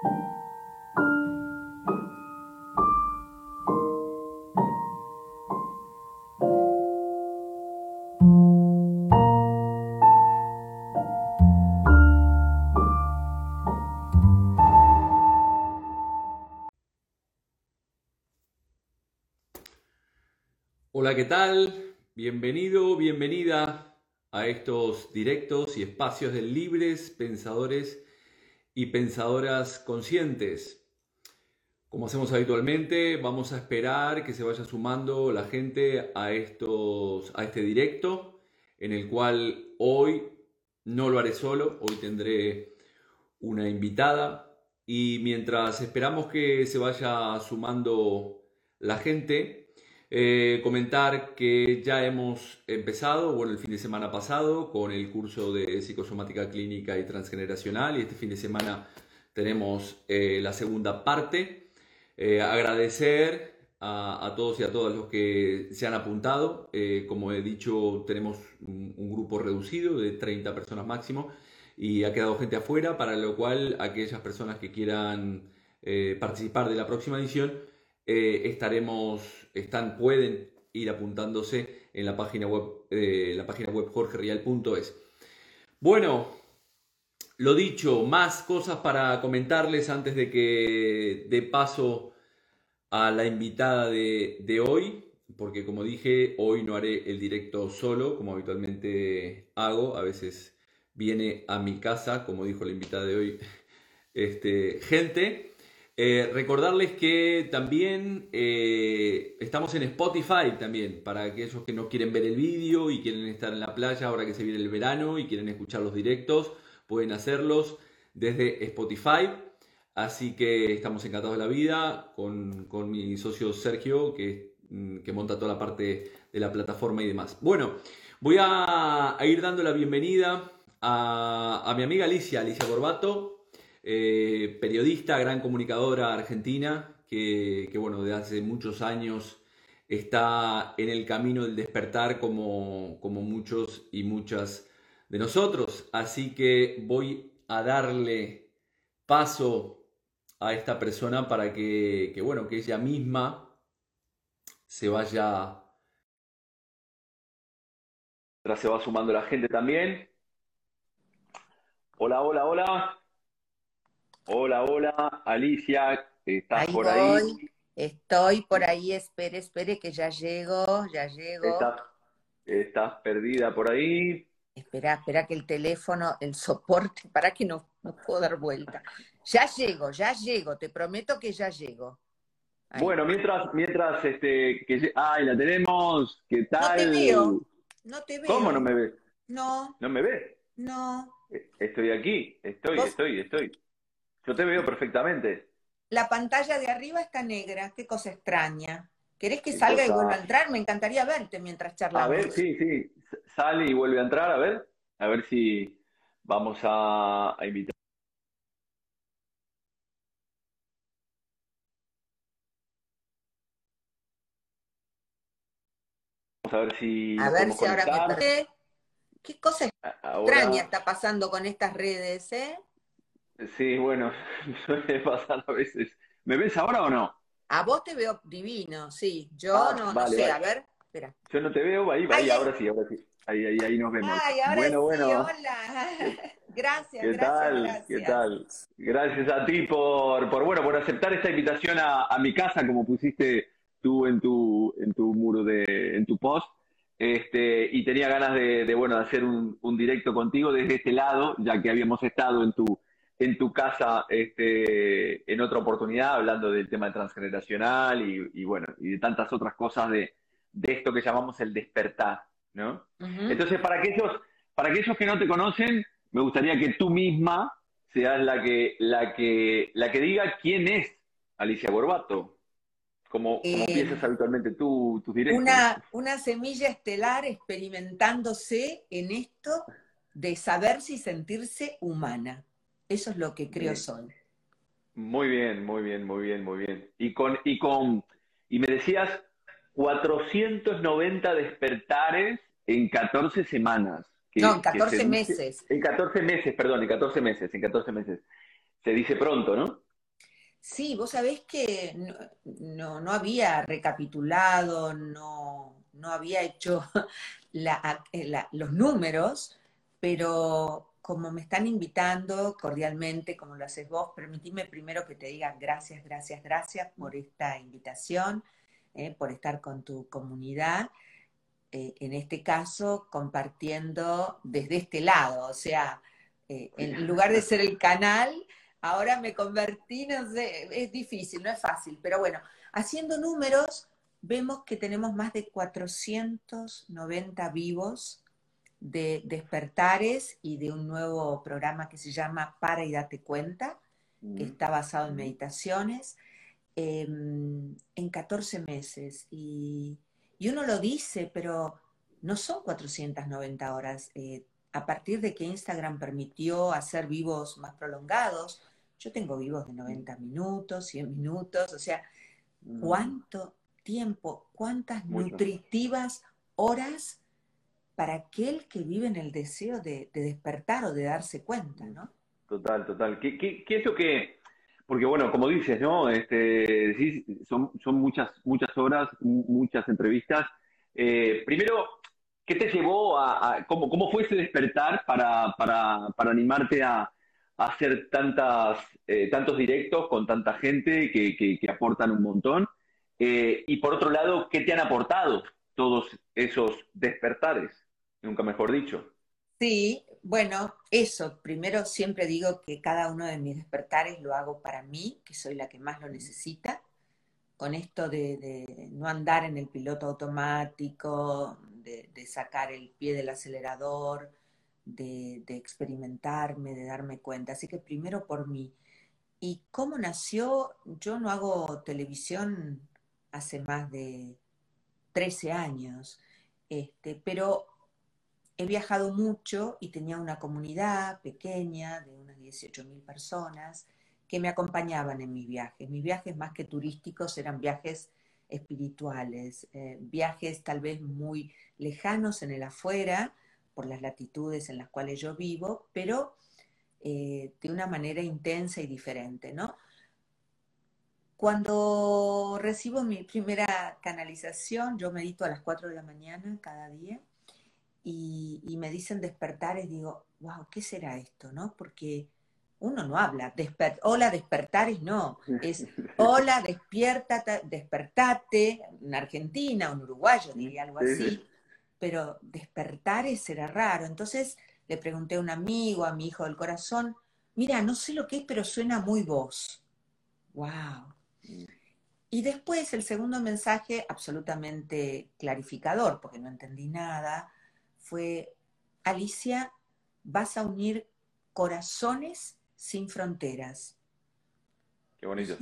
Hola, ¿qué tal? Bienvenido, bienvenida a estos directos y espacios de libres pensadores y pensadoras conscientes. Como hacemos habitualmente, vamos a esperar que se vaya sumando la gente a, estos, a este directo, en el cual hoy no lo haré solo, hoy tendré una invitada y mientras esperamos que se vaya sumando la gente, eh, comentar que ya hemos empezado, bueno, el fin de semana pasado con el curso de psicosomática clínica y transgeneracional y este fin de semana tenemos eh, la segunda parte. Eh, agradecer a, todos y a todas los que se han apuntado. como he dicho, tenemos un, un, grupo reducido de 30 personas máximo y ha quedado gente afuera, para lo cual aquellas personas que quieran participar de la próxima edición, eh, estaremos, están, pueden ir apuntándose en la página web, eh, la página web jorgerial.es. Bueno, lo dicho, más cosas para comentarles antes de que de paso a la invitada de, de hoy, porque como dije, hoy no haré el directo solo, como habitualmente hago, a veces viene a mi casa, como dijo la invitada de hoy, este, gente. Eh, recordarles que también eh, estamos en Spotify también, para aquellos que no quieren ver el vídeo y quieren estar en la playa ahora que se viene el verano y quieren escuchar los directos, pueden hacerlos desde Spotify. Así que estamos encantados de la vida con, mi socio Sergio, que, mm, que, monta toda la parte de la plataforma y demás. Bueno, voy a, ir dando la bienvenida a, a mi amiga Alicia, Alicia Gorbato, eh, periodista, gran comunicadora argentina, que, bueno, de hace muchos años está en el camino del despertar como, como muchos y muchas de nosotros. Así que voy a darle paso a esta persona para que, que bueno, que ella misma se vaya. Se va sumando la gente también. Hola, hola, hola. Hola, hola, Alicia, ¿estás por ahí? Estoy por ahí, espere, espere que ya llego, ya llego. ¿Estás, perdida por ahí? Espera, espera que el teléfono, el soporte, para que no, no puedo dar vuelta. Ya llego, ya llego, te prometo que ya llego. Bueno, mientras, mientras, este, que, ay, la tenemos, ¿qué tal? No te veo, no te veo. ¿Cómo no me ves? No. ¿No me ves? No. Eh, estoy aquí, estoy, estoy, estoy. Yo te veo perfectamente. La pantalla de arriba está negra, qué cosa extraña. ¿Querés que salga y vuelva a entrar? Me encantaría verte mientras charlamos. A ver, sí, sí. Sale y vuelve a entrar, a ver. A ver si vamos a, invitar. Vamos a ver si. A ver si ahora me. ¿Qué cosa extraña está pasando con estas redes, eh? Sí, bueno, suele pasar a veces. ¿Me ves ahora o no? A vos te veo divino, sí. Yo ah, no, no sé, a ver, espera. Yo no te veo, ahí, ahí, ahora sí, ahora sí. Ahí, ahí, ahí nos vemos. Ay, ahora bueno, sí, bueno. hola. Gracias, ¿Qué gracias, tal? Gracias. ¿Qué tal? Gracias a ti por, por, bueno, por aceptar esta invitación a, a mi casa, como pusiste tú en tu, en tu muro de, en tu post. Este, y tenía ganas de, de bueno, de hacer un, un directo contigo desde este lado, ya que habíamos estado en tu, en tu casa este, en otra oportunidad hablando del tema transgeneracional y, bueno, y de tantas otras cosas de, esto que llamamos el despertar, ¿no? Entonces, para aquellos, para aquellos que no te conocen, me gustaría que tú misma seas la que, la que, la que diga quién es Alicia Gorbato. Como, como eh, piensas habitualmente tú, tus directos. Una, una semilla estelar experimentándose en esto de saberse y sentirse humana. Eso es lo que creo son. Muy bien, muy bien, muy bien, muy bien. Y con, y con, y me decías 490 despertares en 14 semanas. no, en 14 meses. en 14 meses, perdón, en 14 meses, en 14 meses. Se dice pronto, ¿no? Sí, vos sabés que no, no, había recapitulado, no, no había hecho eh, los números, pero como me están invitando cordialmente, como lo haces vos, permitime primero que te diga gracias, gracias, gracias por esta invitación, eh, por estar con tu comunidad. Eh, en este caso, compartiendo desde este lado, o sea, en lugar de ser el canal, Ahora me convertí, no sé, es difícil, no es fácil, pero bueno, haciendo números, vemos que tenemos más de 490 vivos de despertares y de un nuevo programa que se llama Para y Date Cuenta, que mm. está basado en meditaciones, em, en 14 meses. Y, uno lo dice, pero no son 490 horas. Eh, a partir de que Instagram permitió hacer vivos más prolongados, yo tengo vivos de 90 minutos, 100 minutos, o sea, mm. ¿cuánto tiempo, cuántas nutritivas horas para aquel que vive en el deseo de, despertar o de darse cuenta, ¿no? Total, total. ¿Qué, qué, es lo que...? Porque bueno, como dices, ¿no? Este, sí, son, son muchas, muchas horas, muchas entrevistas. Eh, primero, ¿qué te llevó a, cómo, cómo, fue ese despertar para, para, para animarte a, hacer tantas, eh, tantos directos con tanta gente que, aportan un montón. Eh, y por otro lado, ¿qué te han aportado todos esos despertares? Nunca mejor dicho. Sí, bueno, eso. Primero siempre digo que cada uno de mis despertares lo hago para mí, que soy la que más lo necesita. Con esto de, no andar en el piloto automático, de, de sacar el pie del acelerador, de, experimentarme, de darme cuenta. Así que primero por mí. ¿Y cómo nació? Yo no hago televisión hace más de 13 años, este, pero he viajado mucho y tenía una comunidad pequeña de unas 18 mil personas que me acompañaban en mis viajes. Mis viajes más que turísticos eran viajes espirituales, eh, viajes tal vez muy lejanos en el afuera, por las latitudes en las cuales yo vivo, pero eh, de una manera intensa y diferente, ¿no? Cuando recibo mi primera canalización, yo medito a las 4 de la mañana cada día y, me dicen despertar y digo, wow, ¿qué será esto? ¿no? Porque uno no habla, hola despertares, no, es hola despierta, despertate, en Argentina, un uruguayo diría algo así, pero despertar será raro. Entonces le pregunté a un amigo, a mi hijo del corazón, mira, no sé lo que es, pero suena muy voz. ¡Wow! Mm. Y después el segundo mensaje, absolutamente clarificador, porque no entendí nada, fue, Alicia, vas a unir corazones sin fronteras. Qué bonito.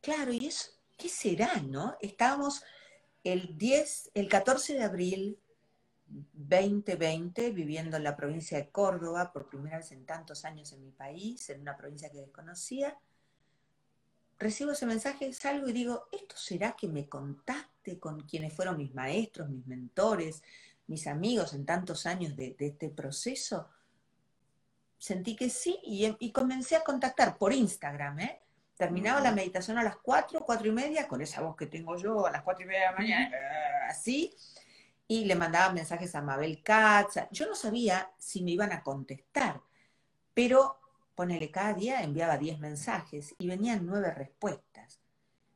claro, y eso, ¿qué será, no? Estábamos el 10, el 14 de abril 2020 viviendo en la provincia de Córdoba, por primera vez en tantos años en mi país, en una provincia que desconocía. Recibo ese mensaje, salgo y digo, ¿esto será que me contacte con quienes fueron mis maestros, mis mentores, mis amigos en tantos años de, este proceso? Sentí que sí y, comencé a contactar por Instagram, ¿eh? Terminaba la meditación a las 4, 4 y media, con esa voz que tengo yo a las 4 y media de la mañana, así, y le mandaba mensajes a Mabel Katz. Yo no sabía si me iban a contestar, pero ponele, cada día enviaba 10 mensajes y venían 9 respuestas.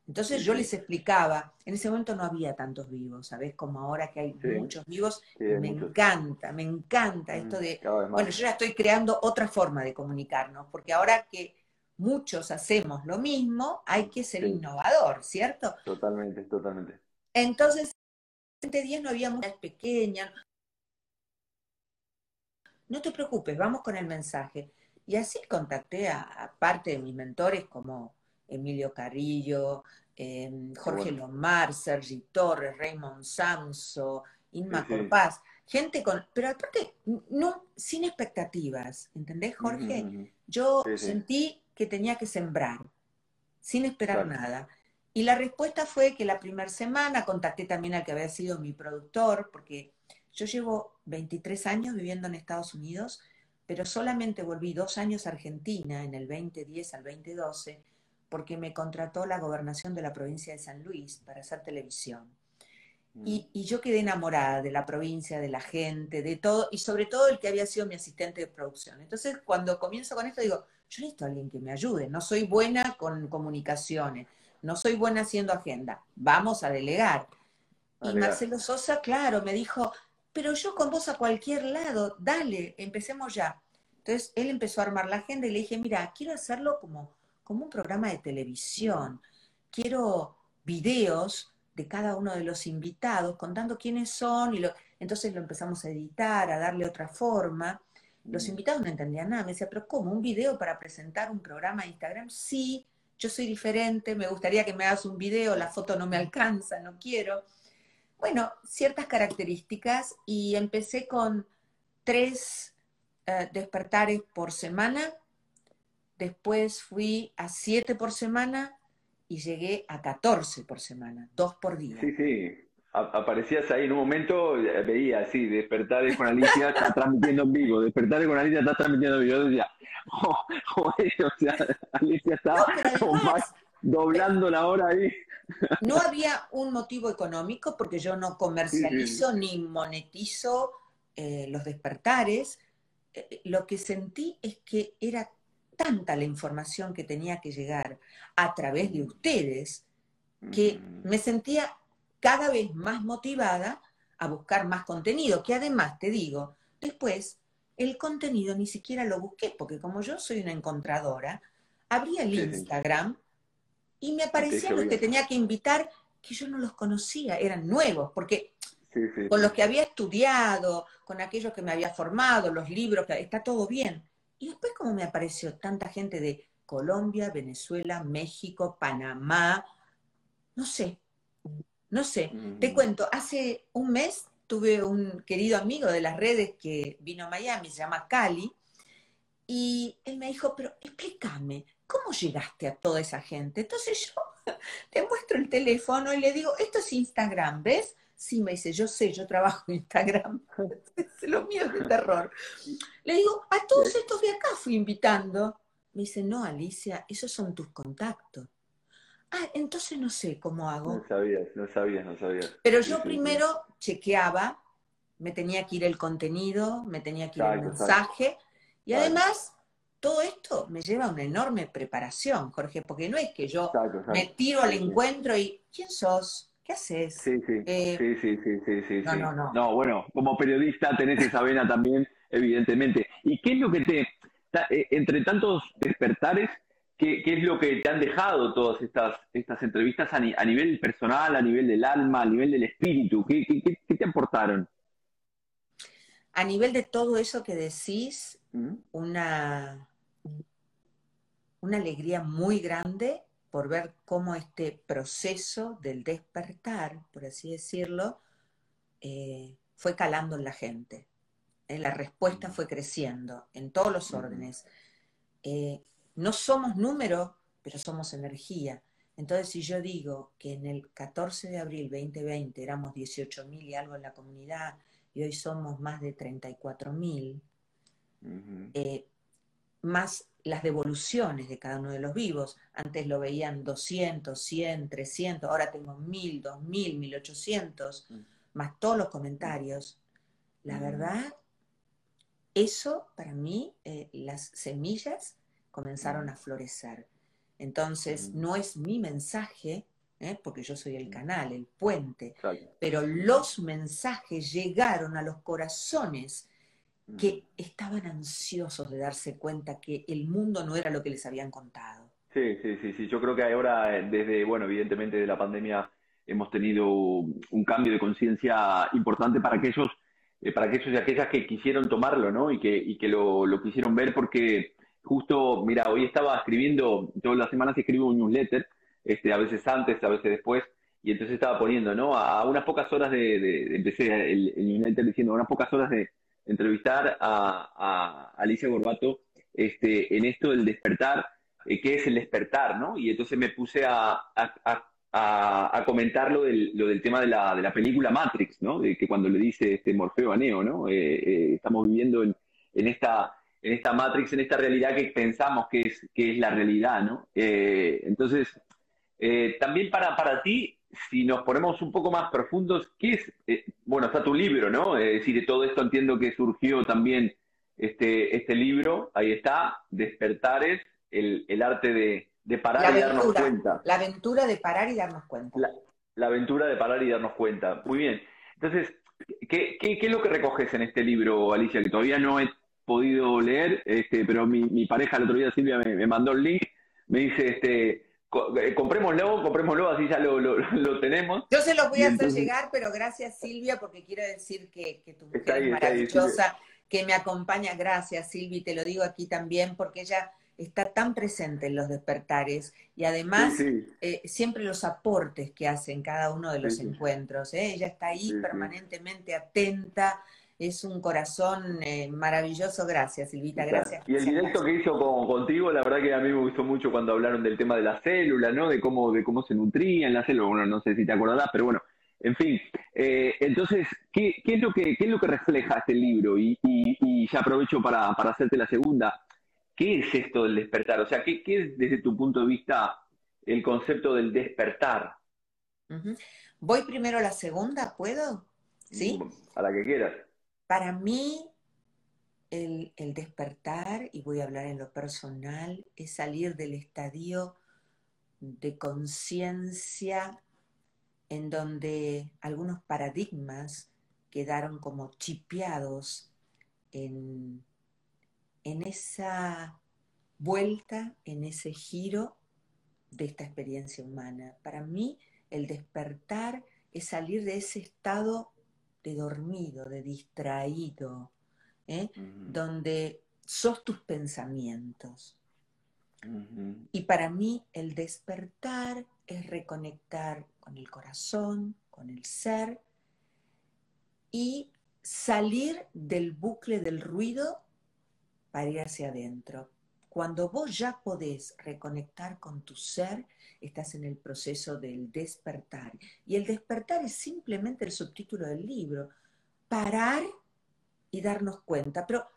Entonces yo les explicaba, en ese momento no había tantos vivos, ¿sabes? Como ahora que hay muchos vivos, me encanta, me encanta esto de, bueno, yo ya estoy creando otra forma de comunicarnos, porque ahora que muchos hacemos lo mismo, hay que ser innovador, ¿cierto? Totalmente, totalmente. Entonces día no había muchas pequeñas. No te preocupes, vamos con el mensaje. Y así contacté a, parte de mis mentores como Emilio Carrillo, em, Jorge Lomar, Sergi Torres, Raymond Samso, Inma Corpaz, gente con, pero aparte, no, sin expectativas, ¿entendés, Jorge? Yo sentí que tenía que sembrar, sin esperar nada. Y la respuesta fue que la primera semana contacté también al que había sido mi productor, porque yo llevo 23 años viviendo en Estados Unidos, pero solamente volví dos años a Argentina, en el 2010 al 2012, porque me contrató la gobernación de la provincia de San Luis para hacer televisión. Y, y, yo quedé enamorada de la provincia, de la gente, de todo, y sobre todo el que había sido mi asistente de producción. Entonces, cuando comienzo con esto, digo, yo necesito a alguien que me ayude, no soy buena con comunicaciones, no soy buena haciendo agenda, vamos a delegar. Y Marcelo Sosa, claro, me dijo, pero yo con vos a cualquier lado, dale, empecemos ya. Entonces él empezó a armar la agenda y le dije, mira, quiero hacerlo como, como un programa de televisión, quiero videos de cada uno de los invitados contando quiénes son y lo, entonces lo empezamos a editar, a darle otra forma. Los mm. invitados no entendían nada, me decía, pero ¿cómo? ¿Un video para presentar un programa de Instagram? Sí, yo soy diferente, me gustaría que me hagas un video, la foto no me alcanza, no quiero. Bueno, ciertas características y empecé con tres eh, despertares por semana, después fui a siete por semana y llegué a 14 por semana, dos por día. Sí, sí. Aparecías ahí en un momento, eh, veía así, despertares con Alicia, está transmitiendo en vivo, despertares con Alicia, está transmitiendo en vivo. Yo decía, oh, joder, o sea, Alicia estaba doblando la hora ahí. No había un motivo económico porque yo no comercializo ni monetizo eh, los despertares. Eh, lo que sentí es que era tanta la información que tenía que llegar a través de ustedes que mm. me sentía cada vez más motivada a buscar más contenido, que además te digo, después el contenido ni siquiera lo busqué, porque como yo soy una encontradora, abrí el Instagram y me aparecían los que tenía que invitar que yo no los conocía, eran nuevos, porque con los que había estudiado, con aquellos que me había formado, los libros, está todo bien. Y después como me apareció tanta gente de Colombia, Venezuela, México, Panamá, no sé, no sé. Te mm. cuento, hace un mes tuve un querido amigo de las redes que vino a Miami, se llama Cali, y él me dijo, pero explícame, ¿cómo llegaste a toda esa gente? Entonces yo le muestro el teléfono y le digo, esto es Instagram, ¿ves? Sí, me dice, yo sé, yo trabajo en Instagram. lo mío es de terror. Le digo, a todos estos de acá fui invitando. Me dice, no, Alicia, esos son tus contactos. Ah, entonces no sé cómo hago. No sabías, no sabías, no sabías. Pero yo primero chequeaba, me tenía que ir el contenido, me tenía que ir el mensaje, y además todo esto me lleva a una enorme preparación, Jorge, porque no es que yo me tiro al encuentro y ¿quién sos? ¿Qué haces? Sí, sí, eh, sí, sí, sí, sí, no, no, no. No, bueno, como periodista tenés esa vena también, evidentemente. ¿Y qué es lo que te, eh, entre tantos despertares, ¿qué, es lo que te han dejado todas estas, estas entrevistas a, nivel personal, a nivel del alma, a nivel del espíritu? ¿Qué, qué, te aportaron? A nivel de todo eso que decís, ¿Mm? una, una alegría muy grande por ver cómo este proceso del despertar, por así decirlo, eh, fue calando en la gente. Eh, la respuesta fue creciendo en todos los órdenes. Eh, no somos número, pero somos energía. Entonces, si yo digo que en el 14 de abril 2020 éramos 18.000 y algo en la comunidad y hoy somos más de 34.000, más las devoluciones de cada uno de los vivos. Antes lo veían 200, 100, 300, ahora tengo 1000, 2000, 1800, más todos los comentarios. La mm. verdad, eso para mí, eh, las semillas comenzaron mm. a florecer. Entonces, mm. no es mi mensaje, ¿eh? porque yo soy el canal, el puente, pero los mensajes llegaron a los corazones que estaban ansiosos de darse cuenta que el mundo no era lo que les habían contado. Sí, sí, sí, sí. Yo creo que ahora, eh, desde, bueno, evidentemente de la pandemia, hemos tenido un cambio de conciencia importante para aquellos, eh, para aquellos y aquellas que quisieron tomarlo, ¿no? Y que, y que lo, lo quisieron ver porque justo, mira, hoy estaba escribiendo, todas las semanas escribo un newsletter, este, a veces antes, a veces después, y entonces estaba poniendo, ¿no? A, unas pocas horas de, de, empecé el, el newsletter diciendo, a unas pocas horas de, entrevistar a, Alicia Gorbato este, en esto del despertar, eh, qué es el despertar, ¿no? Y entonces me puse a, comentar lo del, tema de la, película Matrix, ¿no? De que cuando le dice este Morfeo a ¿no? Eh, eh, estamos viviendo en, esta, matrix, en esta realidad que pensamos que es, que es la realidad, ¿no? Entonces, también para, para ti, si nos ponemos un poco más profundos, ¿qué es? Eh, bueno, está tu libro, ¿no? Es decir, de todo esto entiendo que surgió también este, este libro, ahí está, Despertares, el, el arte de, de parar y darnos cuenta. La aventura de parar y darnos cuenta. La, aventura de parar y darnos cuenta. Muy bien. Entonces, ¿qué, qué, qué es lo que recoges en este libro, Alicia? Que todavía no he podido leer, este, pero mi, mi pareja el otro día, Silvia, me, me mandó el link, me dice, este, eh, comprémoslo, comprémoslo, así ya lo, lo, tenemos. Yo se los voy a hacer llegar, pero gracias Silvia, porque quiero decir que, que tu mujer es maravillosa, que me acompaña. Gracias Silvia, te lo digo aquí también, porque ella está tan presente en los despertares y además eh, siempre los aportes que hace en cada uno de los encuentros. ¿eh? Ella está ahí permanentemente atenta es un corazón eh, maravilloso. Gracias, Silvita, gracias. Y el directo que hizo contigo, la verdad que a mí me gustó mucho cuando hablaron del tema de la célula, ¿no? De cómo, de cómo se nutrían la célula. Bueno, no sé si te acordarás, pero bueno, en fin. Eh, entonces, ¿qué, ¿qué, es lo que, ¿qué es lo que refleja este libro? Y, y, ya aprovecho para, para, hacerte la segunda. ¿Qué es esto del despertar? O sea, ¿qué, ¿qué, es desde tu punto de vista el concepto del despertar? Voy primero a la segunda, ¿puedo? ¿Sí? A la que quieras. Para mí, el, despertar, y voy a hablar en lo personal, es salir del estadio de conciencia en donde algunos paradigmas quedaron como chipeados en, en esa vuelta, en ese giro de esta experiencia humana. Para mí, el despertar es salir de ese estado de dormido, de distraído, ¿eh? donde sos tus pensamientos. Y para mí el despertar es reconectar con el corazón, con el ser y salir del bucle del ruido para ir hacia adentro. Cuando vos ya podés reconectar con tu ser, estás en el proceso del despertar. Y el despertar es simplemente el subtítulo del libro. Parar y darnos cuenta. Pero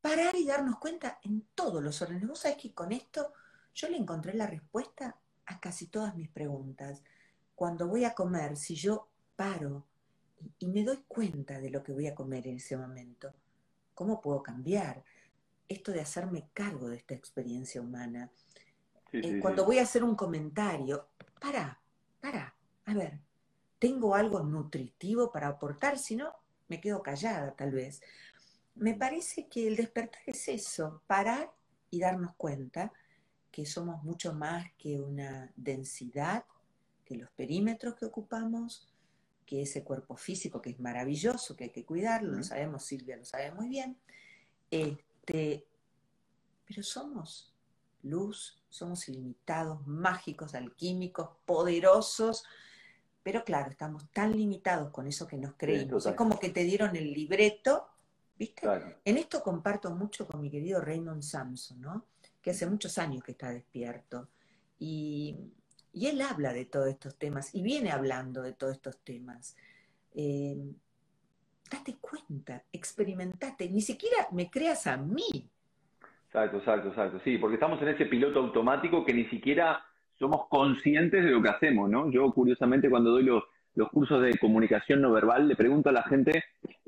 parar y darnos cuenta en todos los órdenes. Vos sabés que con esto yo le encontré la respuesta a casi todas mis preguntas. Cuando voy a comer, si yo paro y me doy cuenta de lo que voy a comer en ese momento, ¿cómo puedo cambiar? Esto de hacerme cargo de esta experiencia humana. Eh, cuando voy a hacer un comentario, para, para, a ver, ¿tengo algo nutritivo para aportar? Si no, me quedo callada tal vez. Me parece que el despertar es eso, parar y darnos cuenta que somos mucho más que una densidad, que los perímetros que ocupamos, que ese cuerpo físico que es maravilloso, que hay que cuidarlo, lo sabemos, Silvia lo sabe muy bien, este, pero somos luz, somos ilimitados, mágicos, alquímicos, poderosos, pero claro, estamos tan limitados con eso que nos creímos. es como que te dieron el libreto, ¿viste? En esto comparto mucho con mi querido Raymond Samson, ¿no? Que hace muchos años que está despierto. Y, él habla de todos estos temas y viene hablando de todos estos temas. Eh, date cuenta, experimentate, ni siquiera me creas a mí. Exacto, exacto, exacto. Sí, porque estamos en ese piloto automático que ni siquiera somos conscientes de lo que hacemos, ¿no? Yo, curiosamente, cuando doy los, cursos de comunicación no verbal, le pregunto a la gente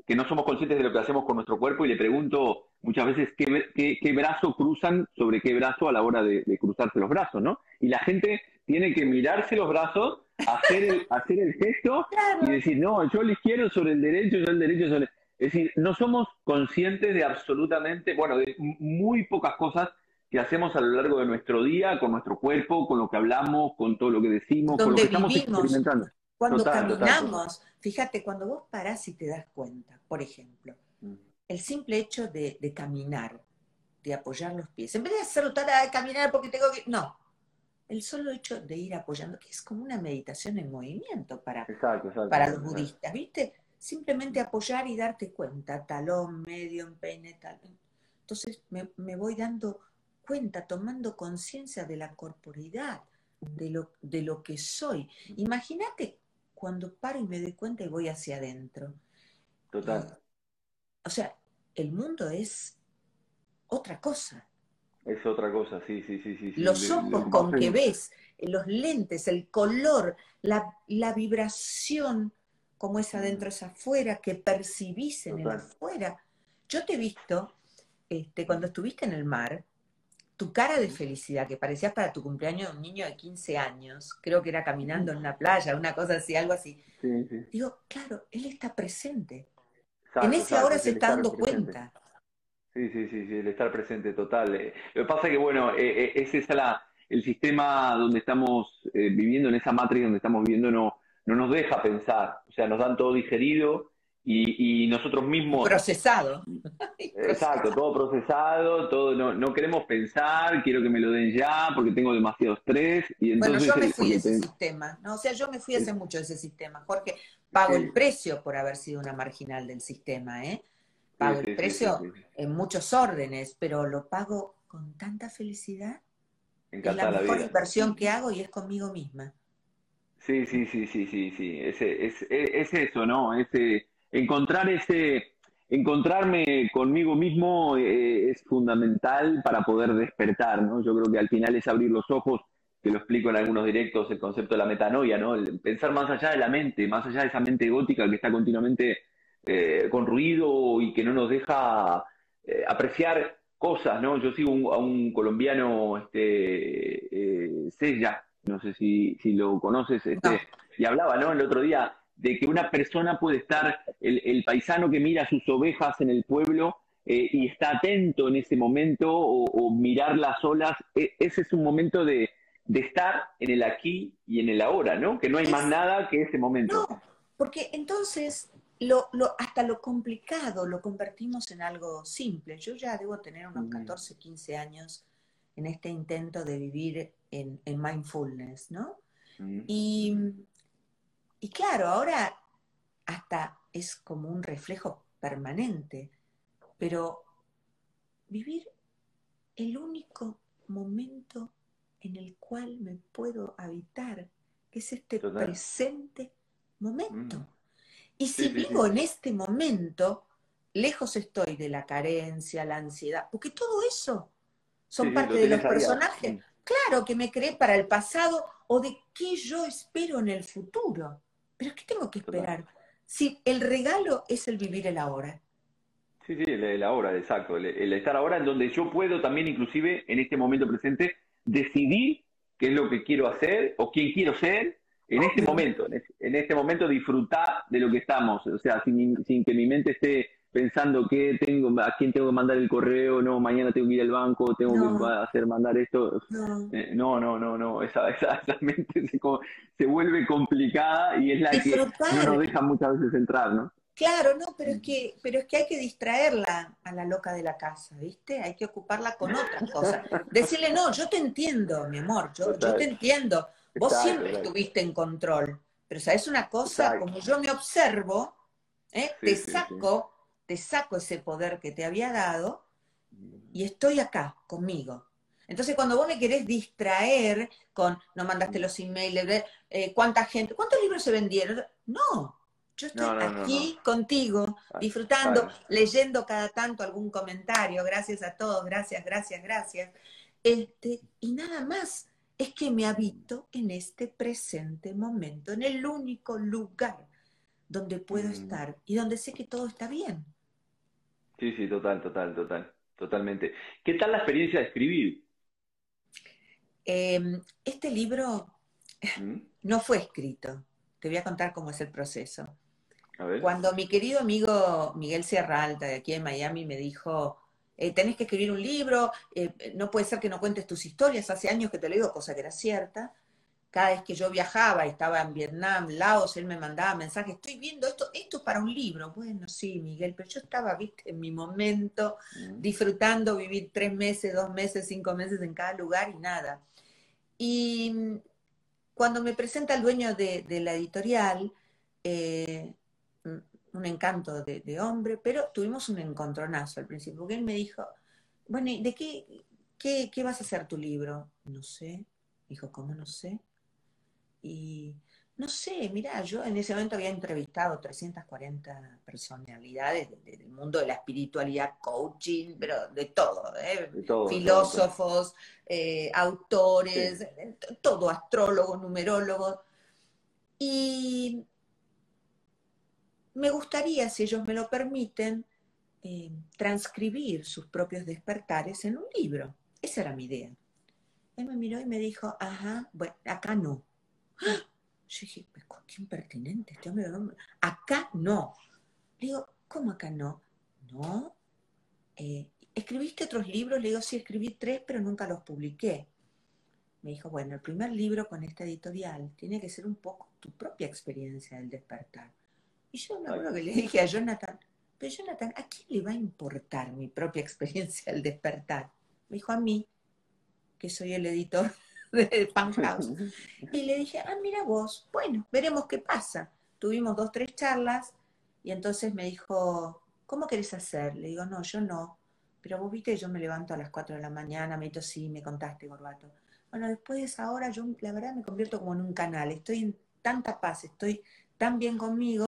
que no somos conscientes de lo que hacemos con nuestro cuerpo y le pregunto muchas veces qué, qué, brazo cruzan sobre qué brazo a la hora de, cruzarse los brazos, ¿no? Y la gente tiene que mirarse los brazos, hacer el, hacer el gesto y decir, no, yo el izquierdo sobre el derecho, yo el derecho sobre... Es decir, no somos conscientes de absolutamente, bueno, de muy pocas cosas que hacemos a lo largo de nuestro día, con nuestro cuerpo, con lo que hablamos, con todo lo que decimos, con lo que estamos experimentando. Cuando caminamos, fíjate, cuando vos parás y te das cuenta, por ejemplo, mm. el simple hecho de, caminar, de apoyar los pies, en vez de hacerlo de caminar porque tengo que. No. El solo hecho de ir apoyando, que es como una meditación en movimiento para, para los budistas, ¿viste? Simplemente apoyar y darte cuenta, talón, medio, empeine, tal. Entonces me, me voy dando cuenta, tomando conciencia de la corporidad, de lo, de lo que soy. Imagínate cuando paro y me doy cuenta y voy hacia adentro. Total. o sea, el mundo es otra cosa. Es otra cosa, sí, sí, sí. sí los ojos con que ves, los lentes, el color, la, la vibración, como es adentro, es afuera, que percibís en el afuera. Yo te he visto, este, cuando estuviste en el mar, tu cara de felicidad, que parecías para tu cumpleaños un niño de 15 años, creo que era caminando en una playa, una cosa así, algo así. Digo, claro, él está presente. en ese ahora se está dando cuenta. Sí, sí, sí, sí, el estar presente total. Eh, lo que pasa es que, bueno, eh, eh, ese es la, el sistema donde estamos viviendo, en esa matriz donde estamos viviendo, no, no nos deja pensar. O sea, nos dan todo digerido y, nosotros mismos... Procesado. Exacto, todo procesado, todo no, queremos pensar, quiero que me lo den ya porque tengo demasiado estrés. Y entonces, bueno, yo me fui de ese sistema, ¿no? O sea, yo me fui hace mucho de ese sistema, Jorge. Pago el precio por haber sido una marginal del sistema, ¿eh? Pago el precio en muchos órdenes, pero lo pago con tanta felicidad. es la mejor inversión que hago y es conmigo misma. Sí, sí, sí, sí, sí, sí. Es, es, es eso, ¿no? Ese encontrar ese, encontrarme conmigo mismo eh, es fundamental para poder despertar, ¿no? Yo creo que al final es abrir los ojos, que lo explico en algunos directos, el concepto de la metanoia, ¿no? pensar más allá de la mente, más allá de esa mente gótica que está continuamente eh, con ruido y que no nos deja eh, apreciar cosas, ¿no? Yo sigo a un colombiano, este, Sella, no sé si, si lo conoces, este, y hablaba, ¿no? El otro día, de que una persona puede estar, el, paisano que mira sus ovejas en el pueblo eh, y está atento en ese momento o, mirar las olas, e, ese es un momento de, estar en el aquí y en el ahora, ¿no? Que no hay más nada que ese momento. No, porque entonces lo, lo, hasta lo complicado lo convertimos en algo simple. Yo ya debo tener unos 14, 15 años en este intento de vivir en, mindfulness, ¿no? Y y claro, ahora hasta es como un reflejo permanente, pero vivir el único momento en el cual me puedo habitar, que es este presente momento. Mm. Y si vivo en este momento, lejos estoy de la carencia, la ansiedad, porque todo eso son parte de los personajes. Claro que me creé para el pasado o de qué yo espero en el futuro. Pero ¿qué tengo que esperar? Si el regalo es el vivir el ahora. Sí, sí, el, ahora, exacto. El, estar ahora en donde yo puedo también, inclusive en este momento presente, decidir qué es lo que quiero hacer o quién quiero ser en este momento. En, este momento disfrutar de lo que estamos. O sea, sin, sin que mi mente esté pensando que tengo, a quién tengo que mandar el correo, no, mañana tengo que ir al banco, tengo que hacer mandar esto. Eh, no, no, no, no, esa, esa, mente se, vuelve complicada y es la que no nos deja muchas veces entrar, ¿no? Claro, no, pero es que, pero es que hay que distraerla a la loca de la casa, ¿viste? Hay que ocuparla con otras cosas. Decirle, no, yo te entiendo, mi amor, yo, yo te entiendo. Vos siempre estuviste en control. Pero sabes una cosa, como yo me observo, ¿eh? te saco te saco ese poder que te había dado y estoy acá conmigo. Entonces, cuando vos me querés distraer con, no mandaste los emails, eh, cuánta gente, cuántos libros se vendieron, no, yo estoy aquí contigo, ah, disfrutando, leyendo cada tanto algún comentario, gracias a todos, gracias, gracias, gracias. Este, y nada más, es que me habito en este presente momento, en el único lugar donde puedo mm. estar y donde sé que todo está bien. Sí, sí, total, total, total, totalmente. ¿Qué tal la experiencia de escribir? Em, este libro ¿Mm? no fue escrito. Te voy a contar cómo es el proceso. Cuando mi querido amigo Miguel Sierra Alta, de aquí en Miami, me dijo, eh, tenés que escribir un libro, eh, no puede ser que no cuentes tus historias, hace años que te lo digo, cosa que era cierta, cada vez que yo viajaba, estaba en Vietnam, Laos, él me mandaba mensajes, estoy viendo esto, esto para un libro. Bueno, sí, Miguel, pero yo estaba, viste, en mi momento, mm. disfrutando vivir tres meses, dos meses, cinco meses en cada lugar y nada. Y mm, cuando me presenta el dueño de, la editorial, eh, un encanto de, hombre, pero tuvimos un encontronazo al principio, porque él me dijo, bueno, ¿de qué, qué, qué vas a hacer tu libro? No sé. Dijo, ¿cómo no sé? Y no sé, mira, yo en ese momento había entrevistado 340 personalidades del mundo de la espiritualidad, coaching, pero de todo, ¿eh? filósofos, eh, autores, todo, astrólogos, numerólogos. Y me gustaría, si ellos me lo permiten, eh, transcribir sus propios despertares en un libro. Esa era mi idea. Él me miró y me dijo, ajá, bueno, acá no. ¡Ah! Yo dije, qué impertinente este hombre. Acá no. Le digo, ¿cómo acá no? No. Eh, ¿Escribiste otros libros? Le digo, sí, escribí tres, pero nunca los publiqué. Me dijo, bueno, el primer libro con esta editorial tiene que ser un poco tu propia experiencia del despertar. Y yo me acuerdo que le dije a Jonathan, pero Jonathan, ¿a quién le va a importar mi propia experiencia del despertar? Me dijo a mí, que soy el editor de House. Y le dije, ah, mira vos, bueno, veremos qué pasa. Tuvimos dos, tres charlas y entonces me dijo, ¿cómo querés hacer? Le digo, no, yo no. Pero vos viste, yo me levanto a las 4 de la mañana, me dijo, sí, me contaste, Gorbato. Bueno, después de esa hora yo la verdad me convierto como en un canal, estoy en tanta paz, estoy tan bien conmigo,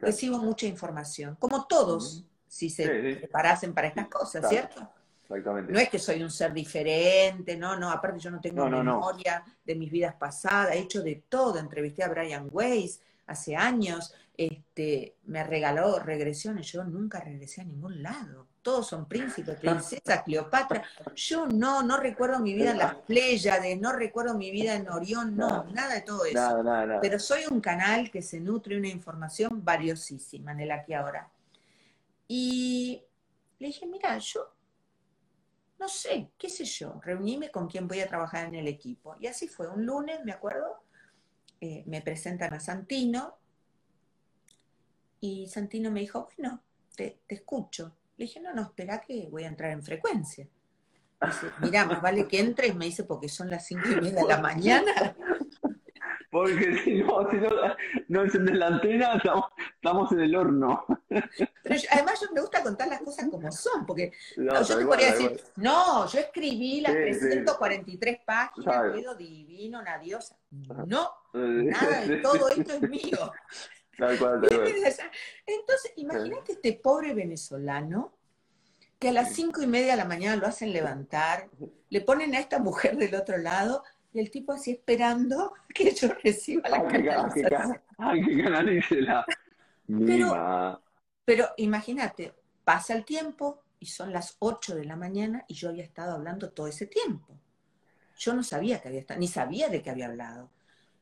recibo mucha información, como todos, si se preparasen para estas cosas, ¿cierto? No es que soy un ser diferente, no, no, aparte yo no tengo memoria de mis vidas pasadas, he hecho de todo, entrevisté a Brian Weiss hace años, este, me regaló regresiones, yo nunca regresé a ningún lado, todos son príncipes, princesas, Cleopatra, yo no, no recuerdo mi vida en las Pléyades, no recuerdo mi vida en Orión, no, nada de todo eso, pero soy un canal que se nutre una información valiosísima en el aquí ahora. Y le dije, mira, yo no sé, qué sé yo, reuníme con quien voy a trabajar en el equipo. Y así fue, un lunes, me acuerdo, eh, me presentan a Santino y Santino me dijo, bueno, te, escucho. Le dije, no, no, espera que voy a entrar en frecuencia. Dice, mira, más vale que entres, me dice, porque son las cinco y media de la mañana. Porque si no, si no, no enciendes la antena, estamos, en el horno. Pero además yo me gusta contar las cosas como son, porque yo te podría decir, no, yo escribí las 343 páginas, quedo divino, una diosa. No, nada de todo esto es mío. Entonces, imagínate este pobre venezolano que a las cinco y media de la mañana lo hacen levantar, le ponen a esta mujer del otro lado y el tipo así esperando que yo reciba la canalización. Ay, que canalice la pero, pero imagínate, pasa el tiempo y son las 8 de la mañana y yo había estado hablando todo ese tiempo. Yo no sabía que había estado, ni sabía de qué había hablado.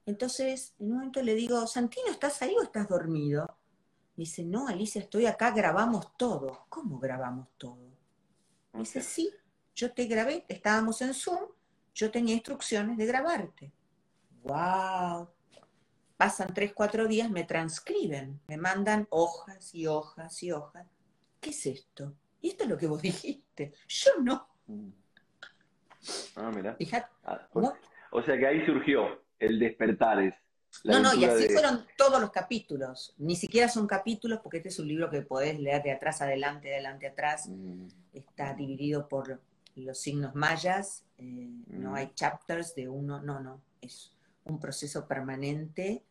Entonces, en un momento le digo, Santino, ¿estás ahí o estás dormido? Me dice, no, Alicia, estoy acá, grabamos todo. ¿Cómo grabamos todo? Me dice, sí, yo te grabé, estábamos en Zoom yo tenía instrucciones de grabarte. ¡Wow! Pasan tres, cuatro días, me transcriben, me mandan hojas y hojas y hojas. ¿Qué es esto? Y esto es lo que vos dijiste. Yo no. Mm. Ah, mira. Ah, pues, o sea que ahí surgió el despertar. no, no, y así fueron todos los capítulos. Ni siquiera son capítulos porque este es un libro que podés leer de atrás adelante, adelante atrás. Mm. Está dividido por los signos mayas, eh, no mm. hay chapters de uno, no, no, es un proceso permanente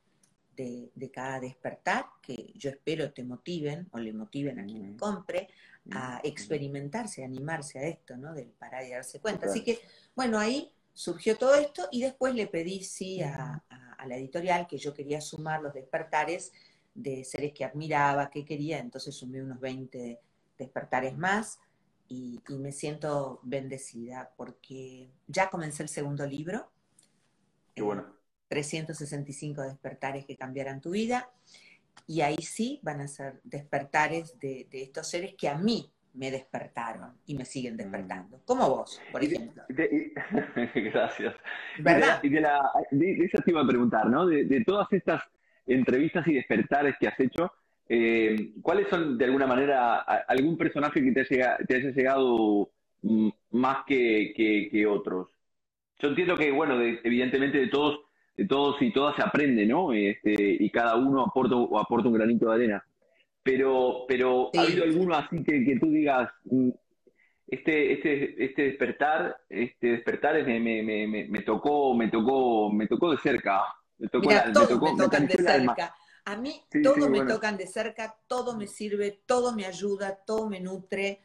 de, cada despertar que yo espero te motiven o le motiven a quien mm. compre a mm. experimentarse, a animarse a esto, ¿no? Del parar y darse cuenta. Así que, bueno, ahí surgió todo esto y después le pedí sí a, a la editorial que yo quería sumar los despertares de seres que admiraba, que quería, entonces sumé unos 20 despertares más y, me siento bendecida porque ya comencé el segundo libro. Qué bueno. 365 despertares que cambiarán tu vida. Y ahí sí van a ser despertares de, estos seres que a mí me despertaron y me siguen mm. despertando. Como vos, por ejemplo. gracias. ¿Verdad? Y de, la, de, eso te iba a preguntar, ¿no? De, todas estas entrevistas y despertares que has hecho, eh, ¿Cuáles son, de alguna manera, algún personaje que te haya, te haya llegado mm, más que, que, otros? Yo entiendo que, bueno, evidentemente de todos, de todos y todas se aprende, ¿no? Este, y cada uno aporta, o aporta un granito de arena. Pero, pero ¿ha habido alguno así que, que tú digas, mm, este, este, este despertar, este despertar me, me, me, me, tocó, me tocó, me tocó de cerca. Me tocó Mira, todos me, tocan de cerca. A mí todos me tocan de cerca, todo me sirve, todo me ayuda, todo me nutre.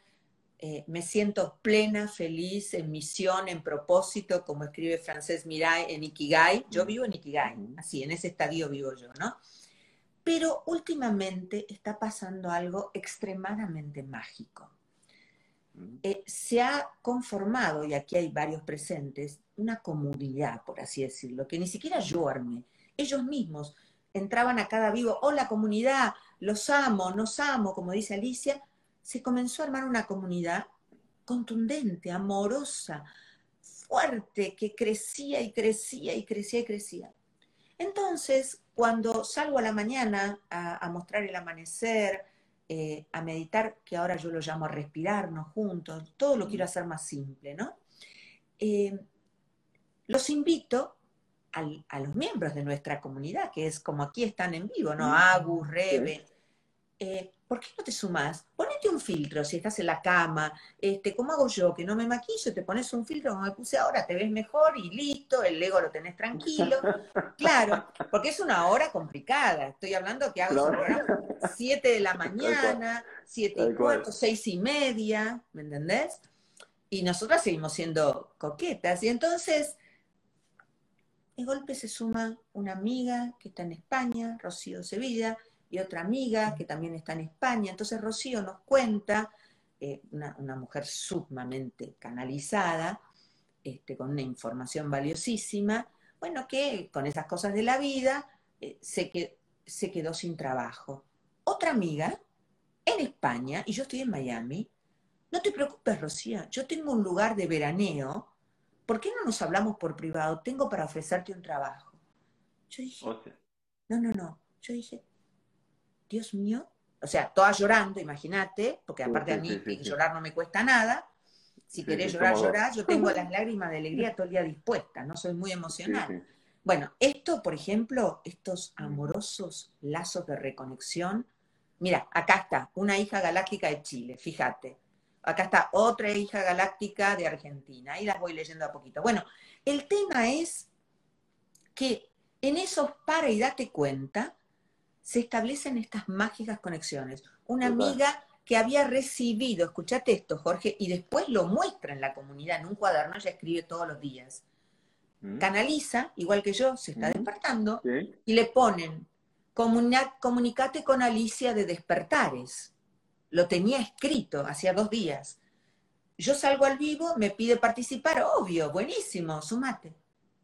Eh, me siento plena, feliz, en misión, en propósito, como escribe Francés Mirai en Ikigai. Yo vivo en Ikigai, así, en ese estadio vivo yo, ¿no? Pero últimamente está pasando algo extremadamente mágico. Eh, se ha conformado, y aquí hay varios presentes, una comunidad, por así decirlo, que ni siquiera yo armé. Ellos mismos entraban a cada vivo, hola comunidad, los amo, nos amo, como dice Alicia, se comenzó a armar una comunidad contundente, amorosa, fuerte, que crecía y crecía y crecía y crecía. Entonces, cuando salgo a la mañana a, mostrar el amanecer, eh, a meditar, que ahora yo lo llamo a respirarnos juntos, todo lo quiero hacer más simple, ¿no? Eh, los invito a los miembros de nuestra comunidad, que es como aquí están en vivo, ¿no? Agus, Rebe. Eh, ¿Por qué no te sumas? Ponete un filtro si estás en la cama. Este, ¿Cómo hago yo? Que no me maquillo, te pones un filtro como me puse ahora, te ves mejor y listo, el ego lo tenés tranquilo. Claro, porque es una hora complicada. Estoy hablando que hago 7 de la mañana, siete y cuarto, seis y media, ¿me entendés? Y nosotras seguimos siendo coquetas. Y entonces de golpe se suma una amiga que está en España, Rocío Sevilla, y otra amiga que también está en España. Entonces Rocío nos cuenta, eh, una, mujer sumamente canalizada, este, con una información valiosísima, bueno, que con esas cosas de la vida eh, se, se quedó sin trabajo. Otra amiga en España, y yo estoy en Miami, no te preocupes, Rocío, yo tengo un lugar de veraneo ¿por qué no nos hablamos por privado? Tengo para ofrecerte un trabajo. Yo dije, no, no, no. Yo dije, Dios mío. O sea, toda llorando, imagínate, porque aparte a mí llorar no me cuesta nada. Si querés llorar, llorar. Yo tengo las lágrimas de alegría todo el día dispuestas, no soy muy emocional. Bueno, esto, por ejemplo, estos amorosos lazos de reconexión. Mira, acá está, una hija galáctica de Chile, fíjate. Acá está otra hija galáctica de Argentina. Ahí las voy leyendo a poquito. Bueno, el tema es que en esos para y date cuenta se establecen estas mágicas conexiones. Una amiga que había recibido, escuchate esto, Jorge, y después lo muestra en la comunidad, en un cuaderno, ella escribe todos los días. Mm. Canaliza, igual que yo, se está mm. despertando, y le ponen, comunicate con Alicia de despertares lo tenía escrito hacía dos días. Yo salgo al vivo, me pide participar, obvio, buenísimo, sumate.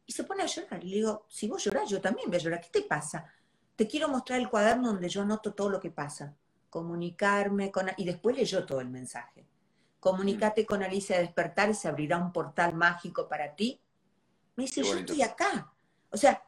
Y se pone a llorar. Y le digo, si vos llorás, yo también voy a llorar. ¿Qué te pasa? Te quiero mostrar el cuaderno donde yo anoto todo lo que pasa. Comunicarme con... Y después leyó todo el mensaje. Comunicate con Alicia de Despertar y se abrirá un portal mágico para ti. Me dice, yo estoy acá. O sea,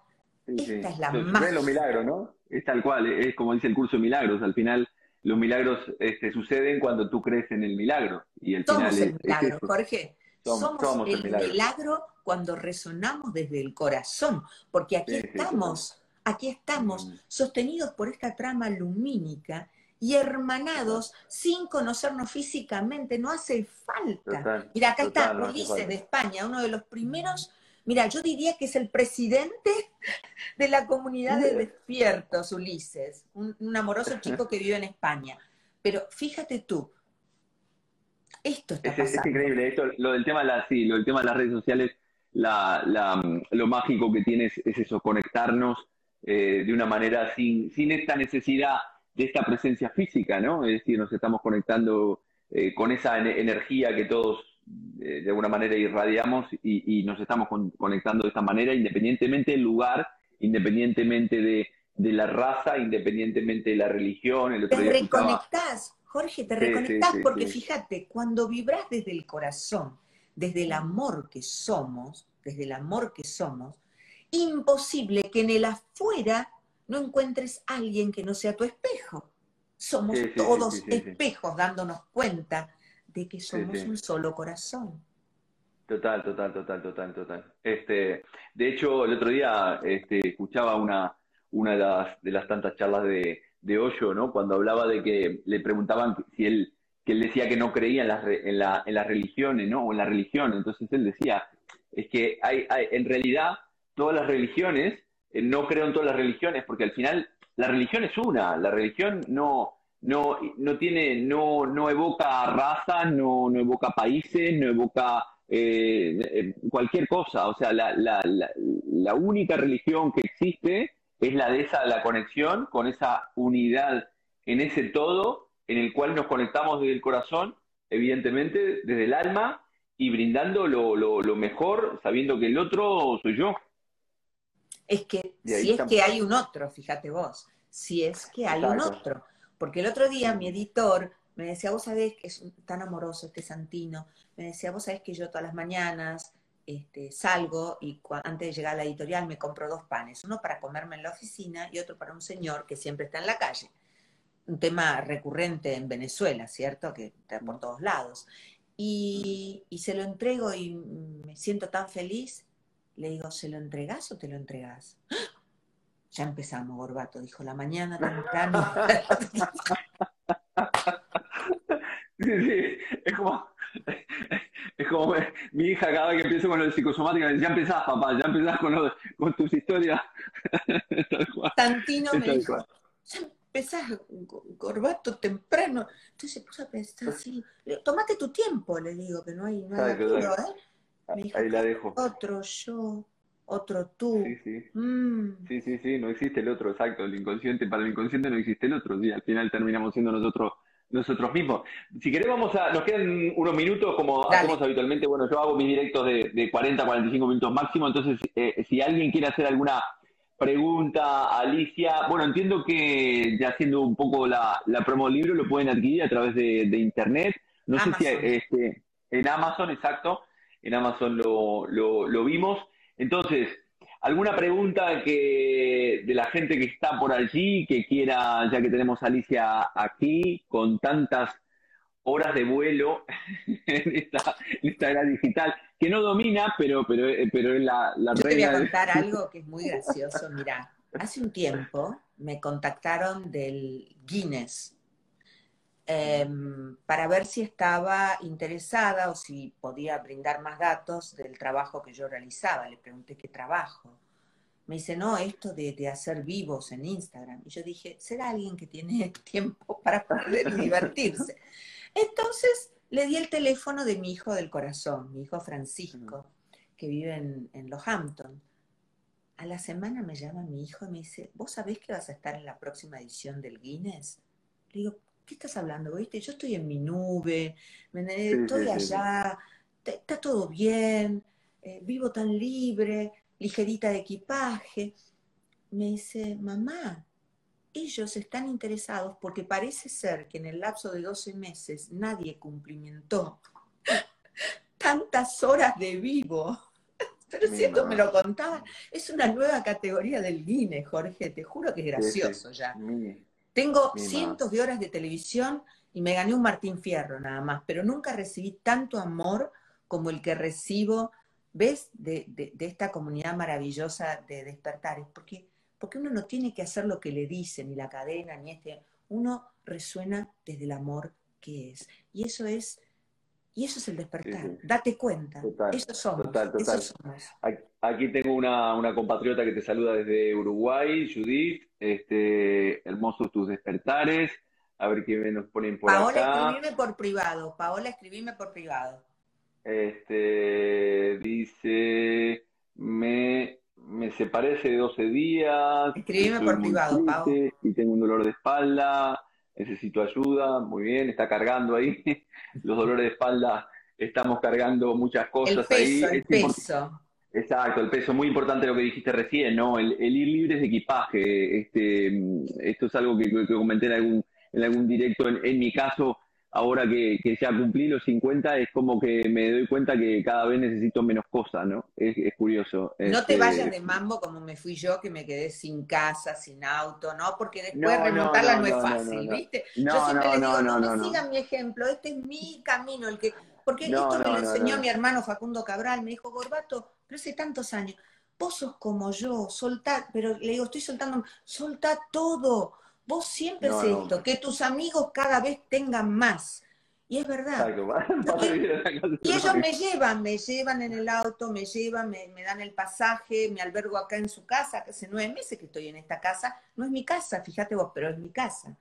esta es la magia. Es lo milagro, ¿no? Es tal cual, es como dice el curso de milagros. Al final los milagros este, suceden cuando tú crees en el milagro. Y el somos el milagro, Jorge. Somos, el, milagro. cuando resonamos desde el corazón, porque aquí estamos, aquí estamos mm. sostenidos por esta trama lumínica y hermanados sin conocernos físicamente, no hace falta. Mira, acá está Ulises de España, uno de los primeros Mira, yo diría que es el presidente de la comunidad de despiertos, Ulises, un, amoroso chico que vive en España. Pero fíjate tú, esto está es, Es increíble, esto, lo del tema de las, lo del tema de las redes sociales, lo mágico que tiene es, eso, conectarnos eh, de una manera sin, sin esta necesidad de esta presencia física, ¿no? Es decir, nos estamos conectando eh, con esa energía que todos de alguna manera irradiamos y, nos estamos conectando de esta manera, independientemente del lugar, independientemente de, la raza, independientemente de la religión. te reconectás, Jorge, te reconectás porque fíjate, cuando vibras desde el corazón, desde el amor que somos, desde el amor que somos, imposible que en el afuera no encuentres a alguien que no sea tu espejo. Somos todos espejos dándonos cuenta de que somos un solo corazón. Total, total, total, total, total. Este, de hecho, el otro día este, escuchaba una, una de, las, de las tantas charlas de, de Hoyo, ¿no? Cuando hablaba de que le preguntaban si él, que él decía que no creía en las, en, la, en las religiones, ¿no? O en la religión. Entonces él decía, es que hay, hay, en realidad todas las religiones no creo en todas las religiones, porque al final la religión es una, la religión no, no, no tiene, no, no evoca raza, no, no evoca países, no evoca eh, cualquier cosa. O sea, la, la, la, única religión que existe es la de esa, la conexión con esa unidad en ese todo en el cual nos conectamos desde el corazón, evidentemente, desde el alma y brindando lo, lo, mejor, sabiendo que el otro soy yo. Es que si es que hay un otro, fíjate vos, si es que hay un otro. Porque el otro día mi editor me decía, vos sabés que es tan amoroso este Santino, me decía, vos sabés que yo todas las mañanas este, salgo y antes de llegar a la editorial me compro dos panes, uno para comerme en la oficina y otro para un señor que siempre está en la calle. Un tema recurrente en Venezuela, ¿cierto? Que está por todos lados. Y, y se lo entrego y me siento tan feliz. Le digo, ¿se lo entregás o te lo entregás? Ya empezamos, Gorbato, dijo la mañana temprano. sí, sí, es como, es como mi hija cada vez que empiezo con lo de psicosomática, ya empezás, papá, ya empezás con, con tus historias. Tantino me dijo, ya empezás, Gorbato, temprano. Entonces se puso a pensar así, tomate tu tiempo, le digo, que no hay, hay apuro, ¿eh? Me dijo, Ahí la dejo. Otro yo otro tú. Sí, sí. Mm. Sí, sí, sí, no existe el otro, exacto. El inconsciente, para el inconsciente no existe el otro. Sí, al final terminamos siendo nosotros nosotros mismos. Si querés, vamos a, nos quedan unos minutos, como hacemos habitualmente. Bueno, yo hago mis directos de, de 40 45 minutos máximo, entonces, eh, si alguien quiere hacer alguna pregunta, Alicia, bueno, entiendo que ya haciendo un poco la, la promo del libro, lo pueden adquirir a través de, internet. No sé si este, en Amazon, exacto, en Amazon lo, lo, lo vimos. Entonces, ¿alguna pregunta que de la gente que está por allí, que quiera, ya que tenemos a Alicia aquí, con tantas horas de vuelo en esta, era digital, que no domina, pero, pero, pero es la, la Yo te voy a contar algo que es muy gracioso. Mira, hace un tiempo me contactaron del Guinness Em, para ver si estaba interesada o si podía brindar más datos del trabajo que yo realizaba. Le pregunté qué trabajo. Me dice, no, esto de, hacer vivos en Instagram. Y yo dije, será alguien que tiene tiempo para poder divertirse. Entonces le di el teléfono de mi hijo del corazón, mi hijo Francisco, que vive en, en Los Hampton. A la semana me llama mi hijo y me dice, ¿vos sabés que vas a estar en la próxima edición del Guinness? Le digo, ¿qué estás hablando? ¿Viste? Yo estoy en mi nube, estoy allá, está todo bien, eh, vivo tan libre, ligerita de equipaje. Me dice, mamá, ellos están interesados porque parece ser que en el lapso de 12 meses nadie cumplimentó tantas horas de vivo. Pero si esto me lo contaba, es una nueva categoría del Guinness, Jorge, te juro que es gracioso ya. Tengo cientos de horas de televisión y me gané un Martín Fierro nada más, pero nunca recibí tanto amor como el que recibo, ¿ves? De, esta comunidad maravillosa de despertares, porque, porque uno no tiene que hacer lo que le dicen, ni la cadena, ni este, uno resuena desde el amor que es. Y eso es y eso es el despertar. Date cuenta. eso somos. Total, total. Aquí tengo una, una, compatriota que te saluda desde Uruguay, Judith. Este, hermosos tus despertares. A ver qué nos ponen por acá. Paola, escribime por privado. Paola, escribime por privado. Este, dice, me, me separé hace 12 días. Escribime por privado, Paola. Y tengo un dolor de espalda necesito ayuda, muy bien, está cargando ahí. Los dolores de espalda, estamos cargando muchas cosas ahí. El peso. Exacto, el peso, muy importante lo que dijiste recién, ¿no? El, ir libre de equipaje. Este, esto es algo que, comenté en algún, en algún directo. en mi caso, ahora que, que, ya cumplí los 50, es como que me doy cuenta que cada vez necesito menos cosas, ¿no? Es, curioso. No te este, vayas de mambo como me fui yo, que me quedé sin casa, sin auto, ¿no? Porque después remontarla no, es fácil, ¿viste? yo siempre les digo, no, me sigan mi ejemplo, este es mi camino, el que... Porque esto me lo enseñó mi hermano Facundo Cabral, me dijo, Gorbato, pero hace tantos años, vos sos como yo, soltá, pero le digo, estoy soltando, soltá todo, Vos siempre es esto, que tus amigos cada vez tengan más. Y es verdad. y ellos me llevan, me llevan en el auto, me llevan, me, dan el pasaje, me albergo acá en su casa, que hace nueve meses que estoy en esta casa. No es mi casa, fíjate vos, pero es mi casa.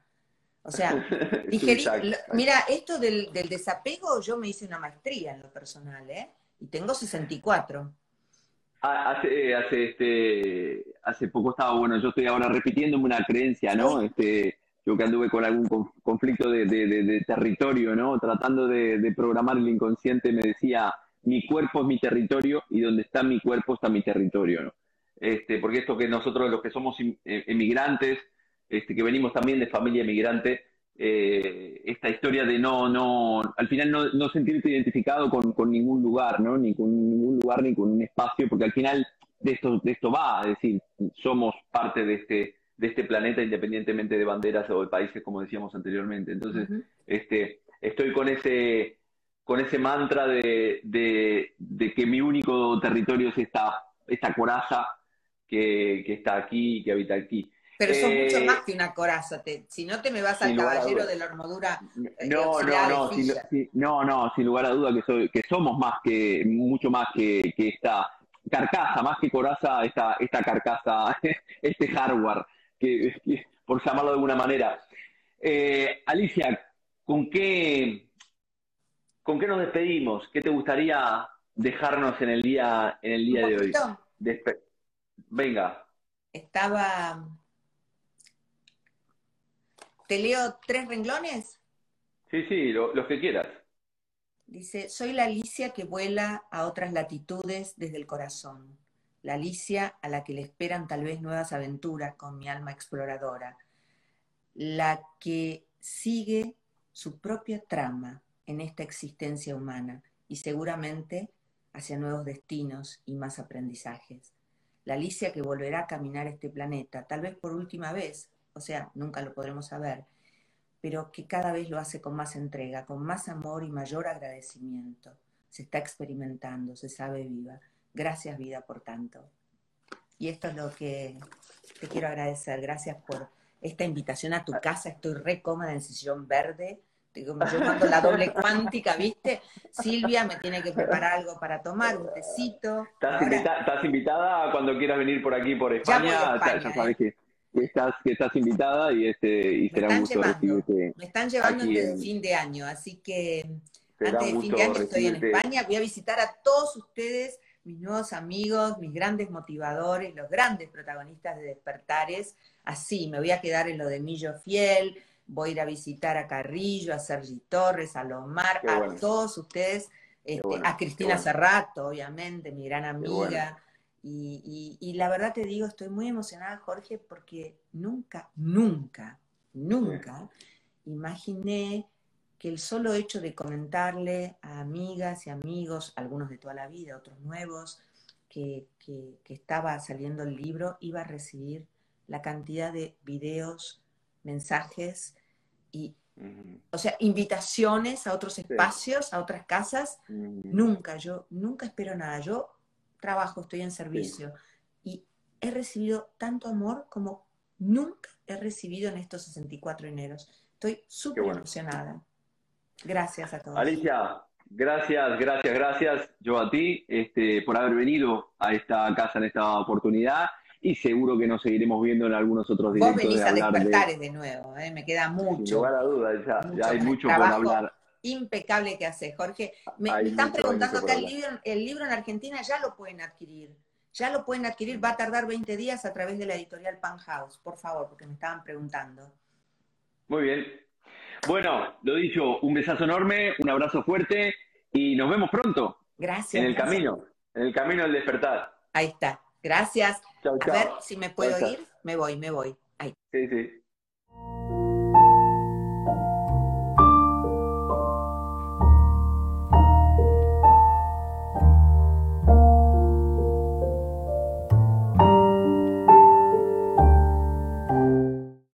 O sea, mira, esto del, del, desapego, yo me hice una maestría en lo personal, ¿eh? Y tengo 64. Ah, hace, hace, este, hace poco estaba, bueno, yo estoy ahora repitiéndome una creencia, ¿no? Este, yo que anduve con algún conflicto de, territorio, ¿no? Tratando de, programar el inconsciente, me decía, mi cuerpo es mi territorio y donde está mi cuerpo está mi territorio, ¿no? Este, porque esto que nosotros, los que somos eh, emigrantes, este, que venimos también de familia emigrante, eh, esta historia de no, no, al final no, no sentirte identificado con, con, ningún lugar, ¿no? Ni con ningún lugar, ni con un espacio, porque al final de esto, de esto va, es decir, somos parte de este, de este planeta independientemente de banderas o de países, como decíamos anteriormente. Entonces, este, estoy con ese, con ese mantra de, de, de, que mi único territorio es esta, esta coraza que, que está aquí, que habita aquí. Pero son mucho eh, más que una coraza. si no te me vas al caballero de la armadura. Eh, no, no, no, sin, no, no, sin lugar a duda que, soy, que somos más que, mucho más que, que esta carcasa, más que coraza, esta, esta carcasa, este hardware, que, por llamarlo de alguna manera. Eh, Alicia, ¿con qué, ¿con qué nos despedimos? ¿Qué te gustaría dejarnos en el día, en el día de hoy? Venga. Estaba ¿Te leo tres renglones? Sí, sí, los que quieras. Dice, soy la Alicia que vuela a otras latitudes desde el corazón. La Alicia a la que le esperan tal vez nuevas aventuras con mi alma exploradora. La que sigue su propia trama en esta existencia humana y seguramente hacia nuevos destinos y más aprendizajes. La Alicia que volverá a caminar este planeta, tal vez por última vez, o sea, nunca lo podremos saber, pero que cada vez lo hace con más entrega, con más amor y mayor agradecimiento. Se está experimentando, se sabe viva. Gracias vida por tanto. Y esto es lo que te quiero agradecer. Gracias por esta invitación a tu casa. Estoy re cómoda en sillón verde. Yo mando la doble cuántica, ¿viste? Silvia me tiene que preparar algo para tomar, un tecito. ¿Estás, invitada cuando quieras venir por aquí, por España? Ya, sabes que estás, que estás invitada y, este, y será un gusto recibirte. Me están llevando antes del fin de año, así que antes del fin de año estoy en España. Voy a visitar a todos ustedes, mis nuevos amigos, mis grandes motivadores, los grandes protagonistas de Despertares. Así, me voy a quedar en lo de Millo Fiel, voy a ir a visitar a Carrillo, a Sergi Torres, a Lomar, a todos ustedes, este, a Cristina Cerrato, obviamente, mi gran amiga y, la verdad te digo, estoy muy emocionada, Jorge, porque nunca, nunca, nunca imaginé que el solo hecho de comentarle a amigas y amigos, algunos de toda la vida, otros nuevos, que, estaba saliendo el libro, iba a recibir la cantidad de videos, mensajes y, o sea, invitaciones a otros espacios, a otras casas. Nunca, yo nunca espero nada. Yo trabajo, estoy en servicio. Y he recibido tanto amor como nunca he recibido en estos 64 eneros. Estoy súper emocionada. Gracias a todos. Alicia, gracias, gracias, gracias. Yo a ti este, por haber venido a esta casa en esta oportunidad y seguro que nos seguiremos viendo en algunos otros directos. Vos venís a despertar de... nuevo, ¿eh? me queda mucho. Sin lugar a dudas, ya, hay mucho por hablar impecable que hace, Jorge. Me, están preguntando acá el libro, el libro en Argentina ya lo pueden adquirir. Ya lo pueden adquirir, va a tardar 20 días a través de la editorial Pan House, por favor, porque me estaban preguntando. Muy bien. Bueno, lo dicho, un besazo enorme, un abrazo fuerte y nos vemos pronto. Gracias. En el camino, en el camino del despertar. Ahí está. Gracias. A ver si me puedo ir. Me voy, me voy. Ahí. Sí, sí.